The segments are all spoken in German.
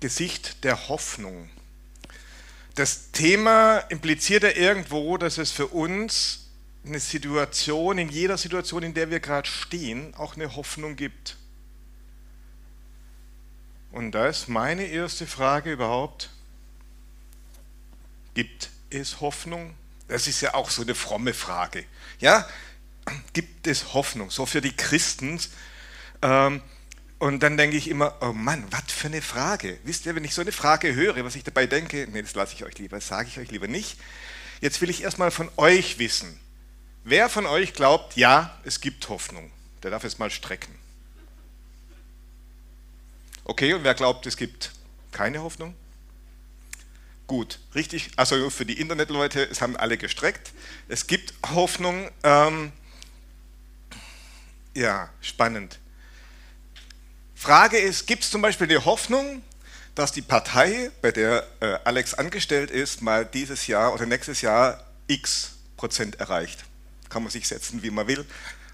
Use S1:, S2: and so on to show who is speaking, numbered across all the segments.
S1: Gesicht der Hoffnung. Das Thema impliziert ja irgendwo, dass es für uns eine Situation, in jeder Situation, in der wir gerade stehen, auch eine Hoffnung gibt. Und da ist meine erste Frage überhaupt, gibt es Hoffnung? Das ist ja auch so eine fromme Frage. Ja, gibt es Hoffnung? So für die Christen. Ähm, und dann denke ich immer, oh Mann, was für eine Frage. Wisst ihr, wenn ich so eine Frage höre, was ich dabei denke, nee, das lasse ich euch lieber, das sage ich euch lieber nicht. Jetzt will ich erstmal von euch wissen. Wer von euch glaubt, ja, es gibt Hoffnung? Der darf es mal strecken. Okay, und wer glaubt, es gibt keine Hoffnung? Gut, richtig. Also für die Internetleute, es haben alle gestreckt. Es gibt Hoffnung. Ähm, ja, spannend. Frage ist, gibt es zum Beispiel die Hoffnung, dass die Partei, bei der äh, Alex angestellt ist, mal dieses Jahr oder nächstes Jahr x Prozent erreicht? Kann man sich setzen, wie man will,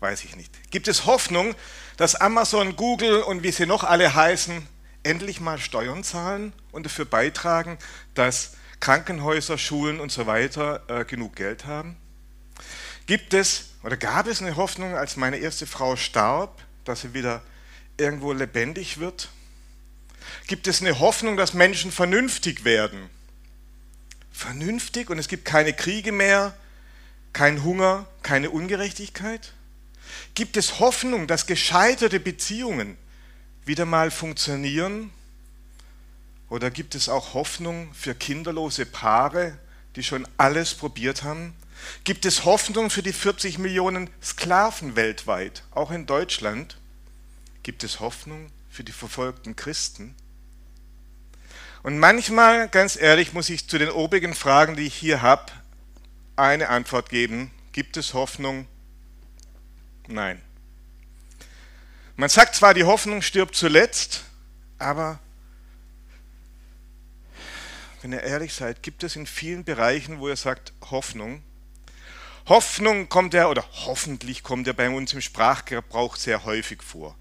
S1: weiß ich nicht. Gibt es Hoffnung, dass Amazon, Google und wie sie noch alle heißen, endlich mal Steuern zahlen und dafür beitragen, dass Krankenhäuser, Schulen und so weiter äh, genug Geld haben? Gibt es oder gab es eine Hoffnung, als meine erste Frau starb, dass sie wieder irgendwo lebendig wird? Gibt es eine Hoffnung, dass Menschen vernünftig werden? Vernünftig und es gibt keine Kriege mehr, kein Hunger, keine Ungerechtigkeit? Gibt es Hoffnung, dass gescheiterte Beziehungen wieder mal funktionieren? Oder gibt es auch Hoffnung für kinderlose Paare, die schon alles probiert haben? Gibt es Hoffnung für die 40 Millionen Sklaven weltweit, auch in Deutschland? Gibt es Hoffnung für die verfolgten Christen? Und manchmal, ganz ehrlich, muss ich zu den obigen Fragen, die ich hier habe, eine Antwort geben. Gibt es Hoffnung? Nein. Man sagt zwar, die Hoffnung stirbt zuletzt, aber wenn ihr ehrlich seid, gibt es in vielen Bereichen, wo ihr sagt, Hoffnung. Hoffnung kommt ja, oder hoffentlich kommt ja bei uns im Sprachgebrauch sehr häufig vor.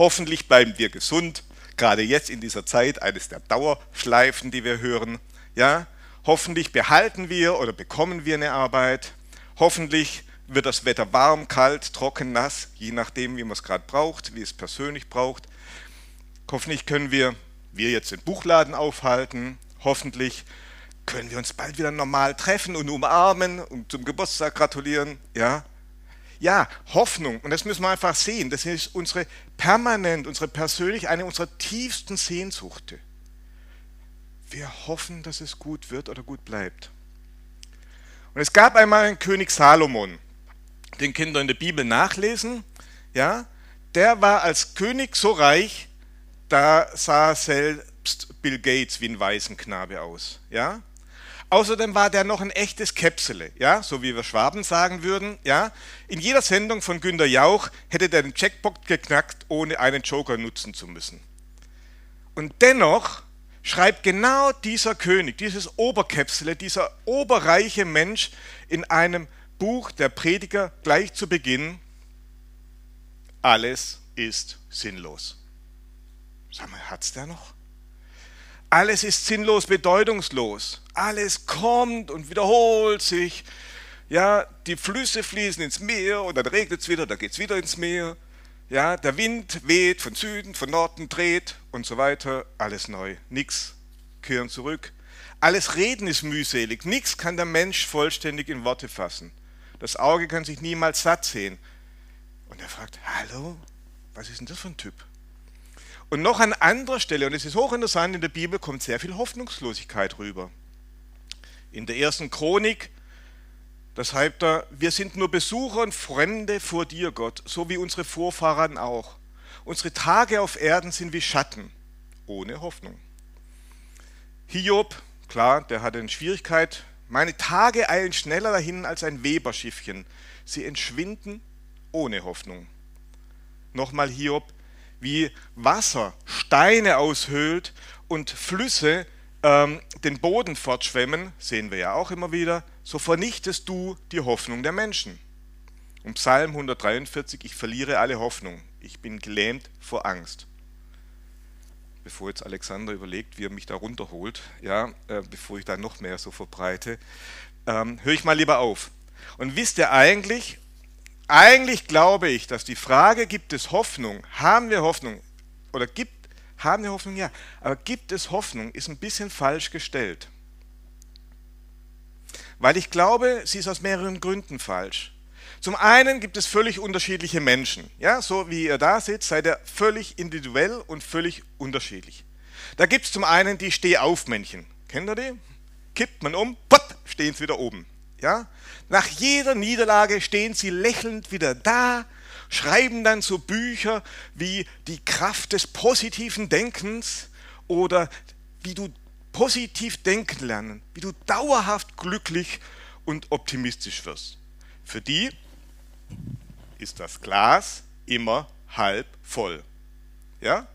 S1: Hoffentlich bleiben wir gesund, gerade jetzt in dieser Zeit, eines der Dauerschleifen, die wir hören. Ja, Hoffentlich behalten wir oder bekommen wir eine Arbeit. Hoffentlich wird das Wetter warm, kalt, trocken, nass, je nachdem, wie man es gerade braucht, wie es persönlich braucht. Hoffentlich können wir, wir jetzt den Buchladen aufhalten. Hoffentlich können wir uns bald wieder normal treffen und umarmen und zum Geburtstag gratulieren. Ja, ja, Hoffnung. Und das müssen wir einfach sehen. Das ist unsere permanent, unsere persönlich, eine unserer tiefsten Sehnsuchte wir hoffen, dass es gut wird oder gut bleibt. Und es gab einmal einen König Salomon, den Kinder in der Bibel nachlesen. Ja, der war als König so reich, da sah selbst Bill Gates wie ein Waisenknabe aus. Ja, Außerdem war der noch ein echtes Käpsele, ja, so wie wir Schwaben sagen würden. Ja. In jeder Sendung von Günter Jauch hätte der den Jackpot geknackt, ohne einen Joker nutzen zu müssen. Und dennoch schreibt genau dieser König, dieses Oberkäpsele, dieser oberreiche Mensch in einem Buch der Prediger gleich zu Beginn, alles ist sinnlos. Sag mal, hat's der noch? Alles ist sinnlos, bedeutungslos. Alles kommt und wiederholt sich. Ja, die Flüsse fließen ins Meer und dann regnet es wieder, dann geht es wieder ins Meer. Ja, der Wind weht von Süden, von Norden, dreht und so weiter. Alles neu. Nichts kehren zurück. Alles Reden ist mühselig. Nichts kann der Mensch vollständig in Worte fassen. Das Auge kann sich niemals satt sehen. Und er fragt, hallo, was ist denn das für ein Typ? Und noch an anderer Stelle, und es ist hochinteressant, in der Bibel kommt sehr viel Hoffnungslosigkeit rüber. In der ersten Chronik das schreibt er, wir sind nur Besucher und Fremde vor dir, Gott, so wie unsere Vorfahren auch. Unsere Tage auf Erden sind wie Schatten, ohne Hoffnung. Hiob, klar, der hatte eine Schwierigkeit. Meine Tage eilen schneller dahin als ein Weberschiffchen. Sie entschwinden ohne Hoffnung. Nochmal Hiob, wie Wasser Steine aushöhlt und Flüsse ähm, den Boden fortschwemmen, sehen wir ja auch immer wieder, so vernichtest du die Hoffnung der Menschen. Und Psalm 143, ich verliere alle Hoffnung, ich bin gelähmt vor Angst. bevor jetzt Alexander überlegt, wie er mich da runterholt, ja, äh, bevor ich da noch mehr so verbreite, ähm, höre ich mal lieber auf. Und wisst ihr eigentlich, eigentlich glaube ich, dass die Frage, gibt es Hoffnung, haben wir Hoffnung, oder gibt, haben wir Hoffnung, ja, aber gibt es Hoffnung, ist ein bisschen falsch gestellt. Weil ich glaube, sie ist aus mehreren Gründen falsch. Zum einen gibt es völlig unterschiedliche Menschen. Ja, so wie ihr da sitzt, seid ihr völlig individuell und völlig unterschiedlich. Da gibt es zum einen die Stehaufmännchen. Kennt ihr die? Kippt man um, pop, stehen sie wieder oben. Ja? Nach jeder Niederlage stehen sie lächelnd wieder da, schreiben dann so Bücher wie die Kraft des positiven Denkens oder wie du positiv denken lernen, wie du dauerhaft glücklich und optimistisch wirst. Für die ist das Glas immer halb voll. Ja?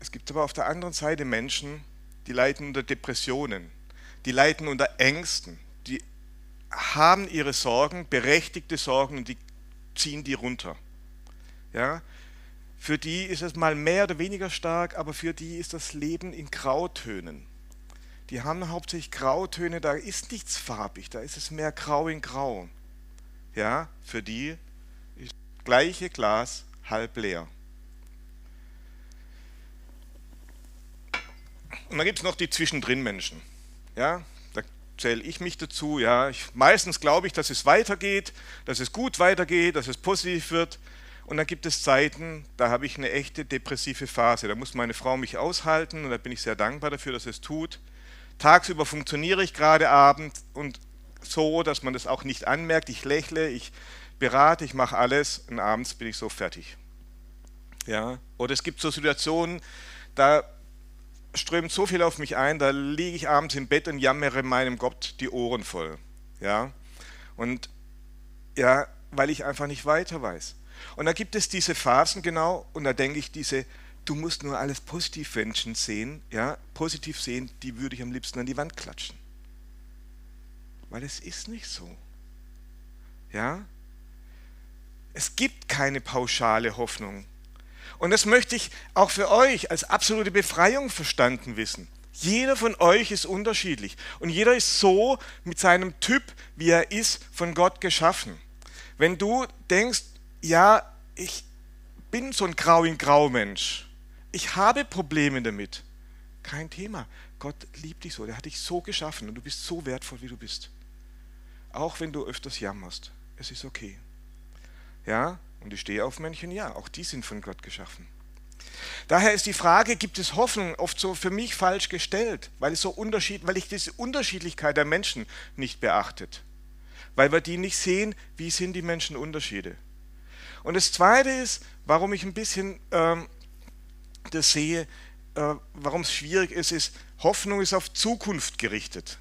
S1: Es gibt aber auf der anderen Seite Menschen, die leiden unter Depressionen, die leiden unter Ängsten, die haben ihre Sorgen, berechtigte Sorgen und die ziehen die runter. Ja? Für die ist es mal mehr oder weniger stark, aber für die ist das Leben in Grautönen. Die haben hauptsächlich Grautöne, da ist nichts farbig, da ist es mehr grau in grau. Ja, für die ist das gleiche Glas halb leer. Und dann gibt es noch die Zwischendrin-Menschen. Ja, zähle ich mich dazu. Ja, ich, meistens glaube ich, dass es weitergeht, dass es gut weitergeht, dass es positiv wird. Und dann gibt es Zeiten, da habe ich eine echte depressive Phase. Da muss meine Frau mich aushalten und da bin ich sehr dankbar dafür, dass es tut. Tagsüber funktioniere ich gerade abends und so, dass man das auch nicht anmerkt. Ich lächle, ich berate, ich mache alles und abends bin ich so fertig. Ja? Oder es gibt so Situationen, da strömt so viel auf mich ein, da liege ich abends im Bett und jammere meinem Gott die Ohren voll. Ja? Und ja, weil ich einfach nicht weiter weiß. Und da gibt es diese Phasen genau, und da denke ich, diese, du musst nur alles positiv Menschen sehen, ja, positiv sehen, die würde ich am liebsten an die Wand klatschen. Weil es ist nicht so. Ja? Es gibt keine pauschale Hoffnung. Und das möchte ich auch für euch als absolute Befreiung verstanden wissen. Jeder von euch ist unterschiedlich und jeder ist so mit seinem Typ, wie er ist, von Gott geschaffen. Wenn du denkst, ja, ich bin so ein grau in grau Mensch, ich habe Probleme damit, kein Thema. Gott liebt dich so, der hat dich so geschaffen und du bist so wertvoll, wie du bist. Auch wenn du öfters jammerst, es ist okay. Ja, und die Stehaufmännchen, ja, auch die sind von Gott geschaffen. Daher ist die Frage, gibt es Hoffnung, oft so für mich falsch gestellt, weil, es so unterschied, weil ich diese Unterschiedlichkeit der Menschen nicht beachtet. Weil wir die nicht sehen, wie sind die Menschen Unterschiede. Und das Zweite ist, warum ich ein bisschen ähm, das sehe, äh, warum es schwierig ist, ist, Hoffnung ist auf Zukunft gerichtet.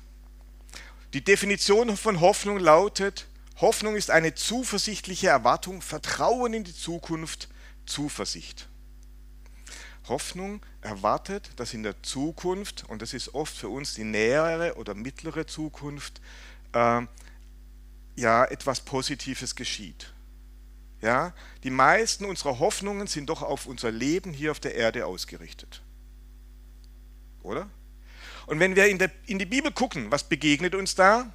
S1: Die Definition von Hoffnung lautet, Hoffnung ist eine zuversichtliche Erwartung, Vertrauen in die Zukunft, Zuversicht. Hoffnung erwartet, dass in der Zukunft, und das ist oft für uns die nähere oder mittlere Zukunft, äh, ja, etwas Positives geschieht. Ja, die meisten unserer Hoffnungen sind doch auf unser Leben hier auf der Erde ausgerichtet. Oder? Und wenn wir in, der, in die Bibel gucken, was begegnet uns da?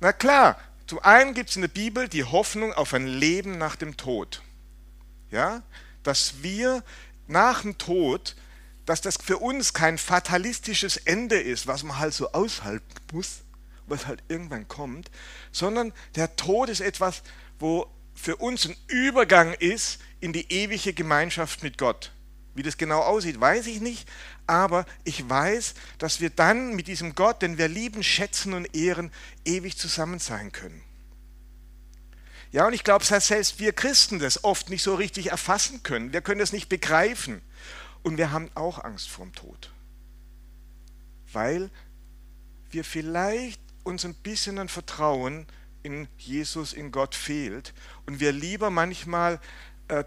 S1: Na klar, zum einen gibt es in der Bibel die Hoffnung auf ein Leben nach dem Tod. Ja, dass wir nach dem Tod, dass das für uns kein fatalistisches Ende ist, was man halt so aushalten muss, was halt irgendwann kommt, sondern der Tod ist etwas, wo für uns ein Übergang ist in die ewige Gemeinschaft mit Gott. Wie das genau aussieht, weiß ich nicht, aber ich weiß, dass wir dann mit diesem Gott, den wir lieben, schätzen und ehren, ewig zusammen sein können. Ja, und ich glaube, dass selbst wir Christen das oft nicht so richtig erfassen können. Wir können das nicht begreifen. Und wir haben auch Angst vorm Tod. Weil wir vielleicht uns ein bisschen an Vertrauen in Jesus, in Gott fehlt und wir lieber manchmal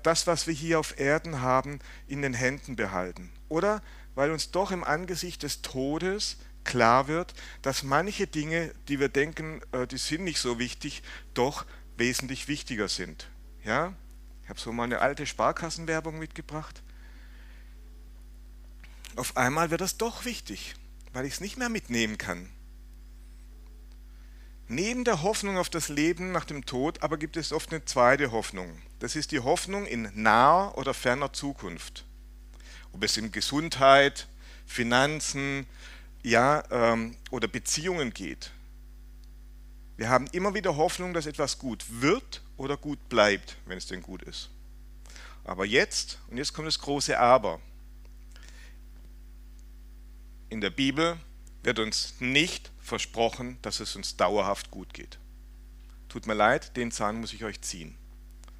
S1: das, was wir hier auf Erden haben, in den Händen behalten. Oder weil uns doch im Angesicht des Todes klar wird, dass manche Dinge, die wir denken, äh, die sind nicht so wichtig, doch wesentlich wichtiger sind. Ja? Ich habe so mal eine alte Sparkassenwerbung mitgebracht. auf einmal wird das doch wichtig, weil ich es nicht mehr mitnehmen kann. Neben der Hoffnung auf das Leben nach dem Tod aber gibt es oft eine zweite Hoffnung. Das ist die Hoffnung in naher oder ferner Zukunft. Ob es um Gesundheit, Finanzen ja, ähm, oder Beziehungen geht. Wir haben immer wieder Hoffnung, dass etwas gut wird oder gut bleibt, wenn es denn gut ist. Aber jetzt, und jetzt kommt das große Aber. In der Bibel wird uns nicht versprochen, dass es uns dauerhaft gut geht. Tut mir leid, den Zahn muss ich euch ziehen.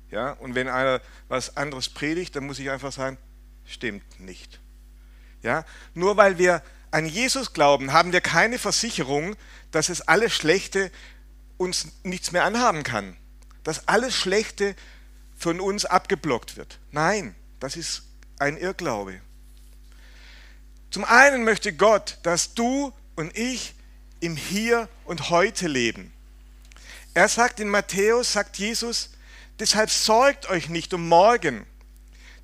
S1: Ja, und wenn einer was anderes predigt, dann muss ich einfach sagen, stimmt nicht. Ja, nur weil wir an Jesus glauben, haben wir keine Versicherung, dass es alles Schlechte uns nichts mehr anhaben kann. Dass alles Schlechte von uns abgeblockt wird. Nein, das ist ein Irrglaube. Zum einen möchte Gott, dass du und ich im Hier und Heute leben. Er sagt in Matthäus, sagt Jesus, deshalb sorgt euch nicht um morgen,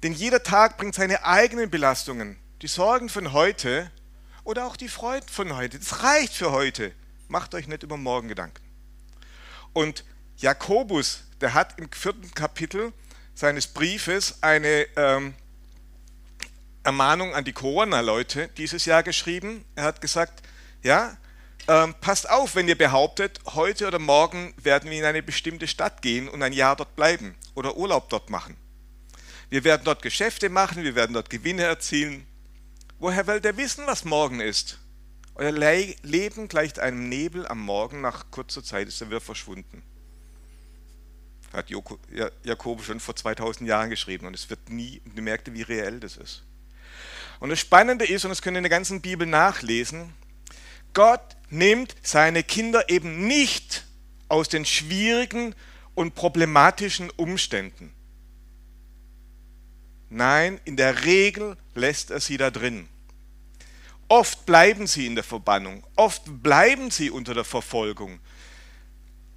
S1: denn jeder Tag bringt seine eigenen Belastungen. Die Sorgen von heute oder auch die Freuden von heute, das reicht für heute. Macht euch nicht über morgen Gedanken. Und Jakobus, der hat im vierten Kapitel seines Briefes eine ähm, Ermahnung an die Corona-Leute dieses Jahr geschrieben. Er hat gesagt, ja, ähm, passt auf, wenn ihr behauptet, heute oder morgen werden wir in eine bestimmte Stadt gehen und ein Jahr dort bleiben oder Urlaub dort machen. Wir werden dort Geschäfte machen, wir werden dort Gewinne erzielen. Woher wollt ihr wissen, was morgen ist? Euer Le Leben gleicht einem Nebel am Morgen, nach kurzer Zeit ist er wieder verschwunden. Hat Jakob schon vor 2000 Jahren geschrieben und es wird nie, du merkte, wie reell das ist. Und das Spannende ist, und das könnt ihr in der ganzen Bibel nachlesen, Gott nimmt seine Kinder eben nicht aus den schwierigen und problematischen Umständen. Nein, in der Regel lässt er sie da drin. Oft bleiben sie in der Verbannung, oft bleiben sie unter der Verfolgung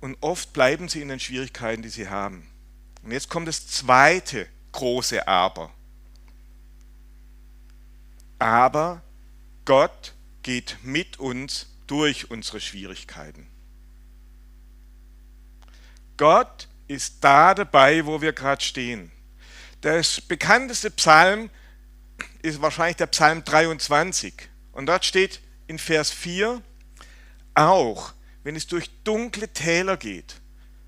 S1: und oft bleiben sie in den Schwierigkeiten, die sie haben. Und jetzt kommt das zweite große Aber. Aber Gott geht mit uns durch unsere Schwierigkeiten. Gott ist da dabei, wo wir gerade stehen. Das bekannteste Psalm ist wahrscheinlich der Psalm 23. Und dort steht in Vers 4, auch wenn es durch dunkle Täler geht,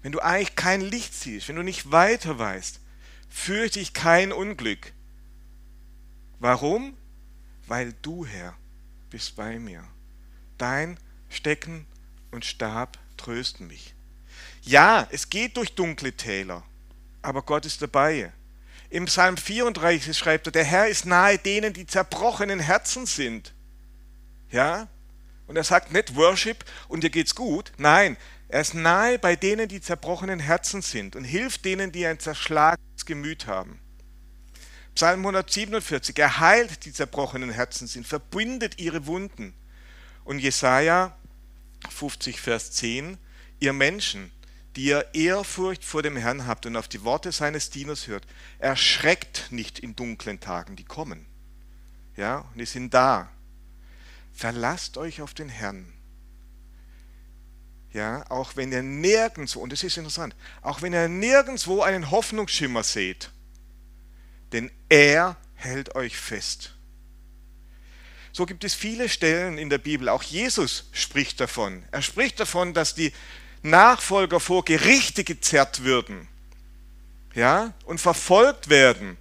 S1: wenn du eigentlich kein Licht siehst, wenn du nicht weiter weißt, fürchte ich kein Unglück. Warum? Weil du, Herr, bist bei mir. Dein Stecken und Stab trösten mich. Ja, es geht durch dunkle Täler, aber Gott ist dabei. Im Psalm 34 schreibt er, der Herr ist nahe denen, die zerbrochenen Herzen sind. Ja? Und er sagt nicht Worship und dir geht's gut. Nein, er ist nahe bei denen, die zerbrochenen Herzen sind und hilft denen, die ein zerschlagenes Gemüt haben. Psalm 147, er heilt die zerbrochenen Herzen sind, verbindet ihre Wunden. Und Jesaja 50, Vers 10, ihr Menschen, die ihr Ehrfurcht vor dem Herrn habt und auf die Worte seines Dieners hört, erschreckt nicht in dunklen Tagen, die kommen. Ja, und die sind da. Verlasst euch auf den Herrn. Ja, auch wenn ihr nirgendwo, und das ist interessant, auch wenn ihr nirgendwo einen Hoffnungsschimmer seht, denn er hält euch fest. So gibt es viele Stellen in der Bibel, auch Jesus spricht davon. Er spricht davon, dass die Nachfolger vor Gerichte gezerrt würden ja, und verfolgt werden.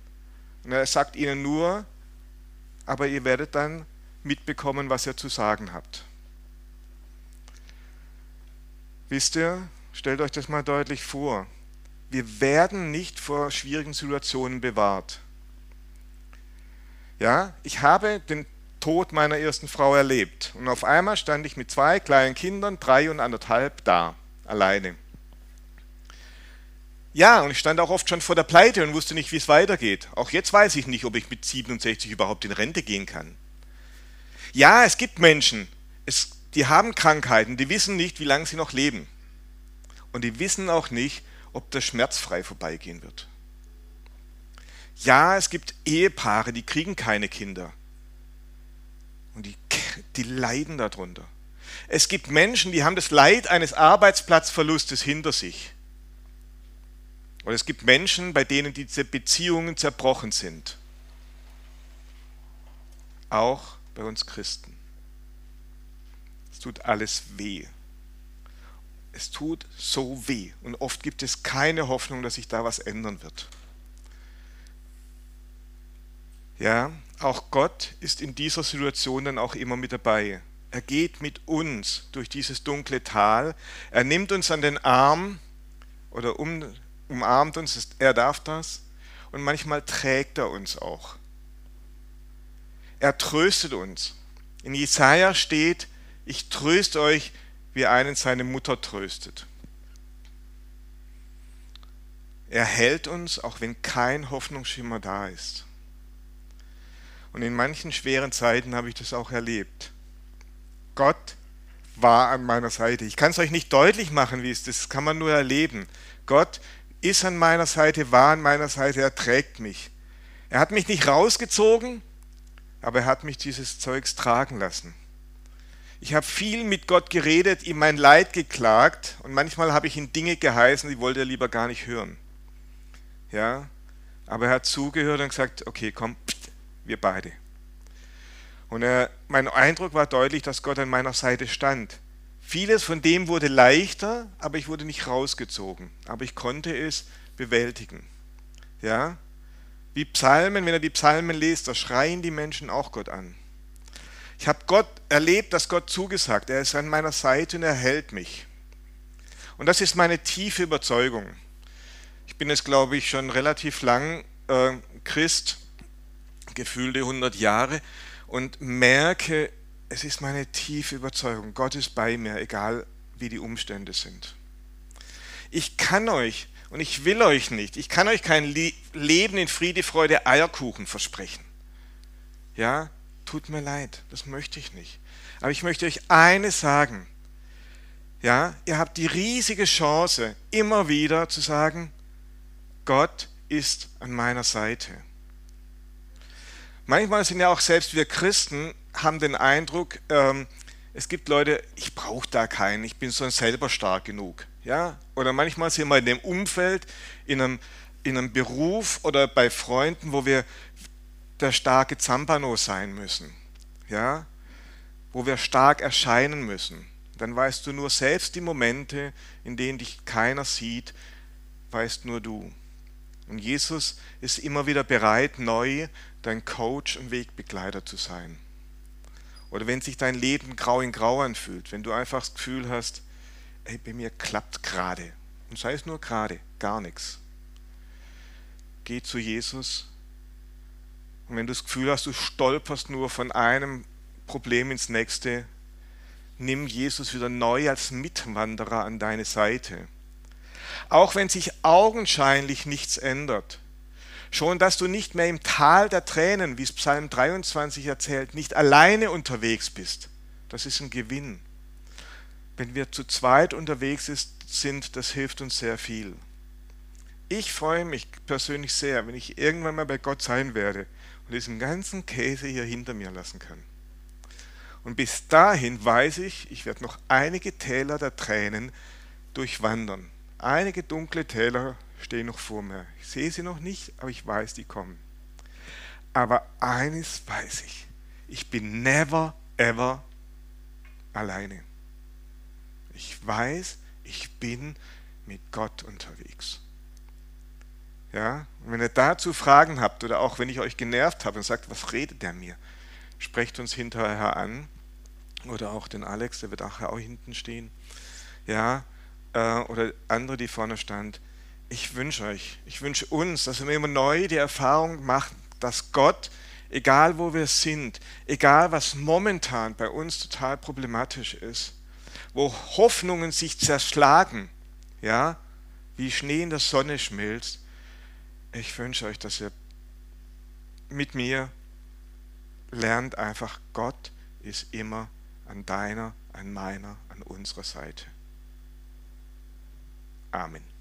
S1: Und er sagt ihnen nur, aber ihr werdet dann mitbekommen, was ihr zu sagen habt. Wisst ihr, stellt euch das mal deutlich vor. Wir werden nicht vor schwierigen Situationen bewahrt. Ja, ich habe den Tod meiner ersten Frau erlebt und auf einmal stand ich mit zwei kleinen Kindern, drei und anderthalb, da, alleine. Ja, und ich stand auch oft schon vor der Pleite und wusste nicht, wie es weitergeht. Auch jetzt weiß ich nicht, ob ich mit 67 überhaupt in Rente gehen kann. Ja, es gibt Menschen, es, die haben Krankheiten, die wissen nicht, wie lange sie noch leben. Und die wissen auch nicht, ob das schmerzfrei vorbeigehen wird. Ja, es gibt Ehepaare, die kriegen keine Kinder. Und die, die leiden darunter. Es gibt Menschen, die haben das Leid eines Arbeitsplatzverlustes hinter sich. Und es gibt Menschen, bei denen diese Beziehungen zerbrochen sind. Auch bei uns Christen. Es tut alles weh. Es tut so weh. Und oft gibt es keine Hoffnung, dass sich da was ändern wird. Ja, auch Gott ist in dieser Situation dann auch immer mit dabei. Er geht mit uns durch dieses dunkle Tal. Er nimmt uns an den Arm oder um, umarmt uns. Er darf das. Und manchmal trägt er uns auch. Er tröstet uns. In Jesaja steht, ich tröste euch, wie einen seine Mutter tröstet. Er hält uns, auch wenn kein Hoffnungsschimmer da ist. Und in manchen schweren Zeiten habe ich das auch erlebt. Gott war an meiner Seite. Ich kann es euch nicht deutlich machen, wie es ist, das kann man nur erleben. Gott ist an meiner Seite, war an meiner Seite, er trägt mich. Er hat mich nicht rausgezogen, aber er hat mich dieses Zeugs tragen lassen. Ich habe viel mit Gott geredet, ihm mein Leid geklagt und manchmal habe ich ihn Dinge geheißen, die wollte er lieber gar nicht hören. Ja, aber er hat zugehört und gesagt, okay, komm, wir beide. Und er, mein Eindruck war deutlich, dass Gott an meiner Seite stand. Vieles von dem wurde leichter, aber ich wurde nicht rausgezogen. Aber ich konnte es bewältigen. Ja? Wie Psalmen, wenn er die Psalmen liest, da schreien die Menschen auch Gott an. Ich habe Gott erlebt, dass Gott zugesagt, er ist an meiner Seite und er hält mich. Und das ist meine tiefe Überzeugung. Ich bin jetzt, glaube ich, schon relativ lang äh, Christ gefühlte 100 Jahre und merke, es ist meine tiefe Überzeugung, Gott ist bei mir, egal wie die Umstände sind. Ich kann euch und ich will euch nicht, ich kann euch kein Leben in Friede, Freude, Eierkuchen versprechen. Ja, tut mir leid, das möchte ich nicht. Aber ich möchte euch eines sagen. Ja, ihr habt die riesige Chance, immer wieder zu sagen, Gott ist an meiner Seite. Manchmal sind ja auch selbst wir Christen, haben den Eindruck, ähm, es gibt Leute, ich brauche da keinen, ich bin sonst selber stark genug. Ja? Oder manchmal sind wir in dem Umfeld, in einem, in einem Beruf oder bei Freunden, wo wir der starke Zampano sein müssen. Ja? Wo wir stark erscheinen müssen. Dann weißt du nur selbst die Momente, in denen dich keiner sieht, weißt nur du. Und Jesus ist immer wieder bereit, neu dein Coach und Wegbegleiter zu sein. Oder wenn sich dein Leben grau in grau anfühlt, wenn du einfach das Gefühl hast, ey, bei mir klappt gerade. Und sei es nur gerade, gar nichts. Geh zu Jesus. Und wenn du das Gefühl hast, du stolperst nur von einem Problem ins nächste, nimm Jesus wieder neu als Mitwanderer an deine Seite. Auch wenn sich augenscheinlich nichts ändert, Schon, dass du nicht mehr im Tal der Tränen, wie es Psalm 23 erzählt, nicht alleine unterwegs bist, das ist ein Gewinn. Wenn wir zu zweit unterwegs sind, das hilft uns sehr viel. Ich freue mich persönlich sehr, wenn ich irgendwann mal bei Gott sein werde und diesen ganzen Käse hier hinter mir lassen kann. Und bis dahin weiß ich, ich werde noch einige Täler der Tränen durchwandern. Einige dunkle Täler stehen noch vor mir. Ich sehe sie noch nicht, aber ich weiß, die kommen. Aber eines weiß ich, ich bin never, ever alleine. Ich weiß, ich bin mit Gott unterwegs. Ja, und wenn ihr dazu Fragen habt oder auch wenn ich euch genervt habe und sagt, was redet der mir, sprecht uns hinterher an oder auch den Alex, der wird auch hinten stehen. Ja, äh, oder andere, die vorne stand ich wünsche euch, ich wünsche uns, dass wir immer neu die Erfahrung machen, dass Gott, egal wo wir sind, egal was momentan bei uns total problematisch ist, wo Hoffnungen sich zerschlagen, ja, wie Schnee in der Sonne schmilzt, ich wünsche euch, dass ihr mit mir lernt einfach, Gott ist immer an deiner, an meiner, an unserer Seite. Amen.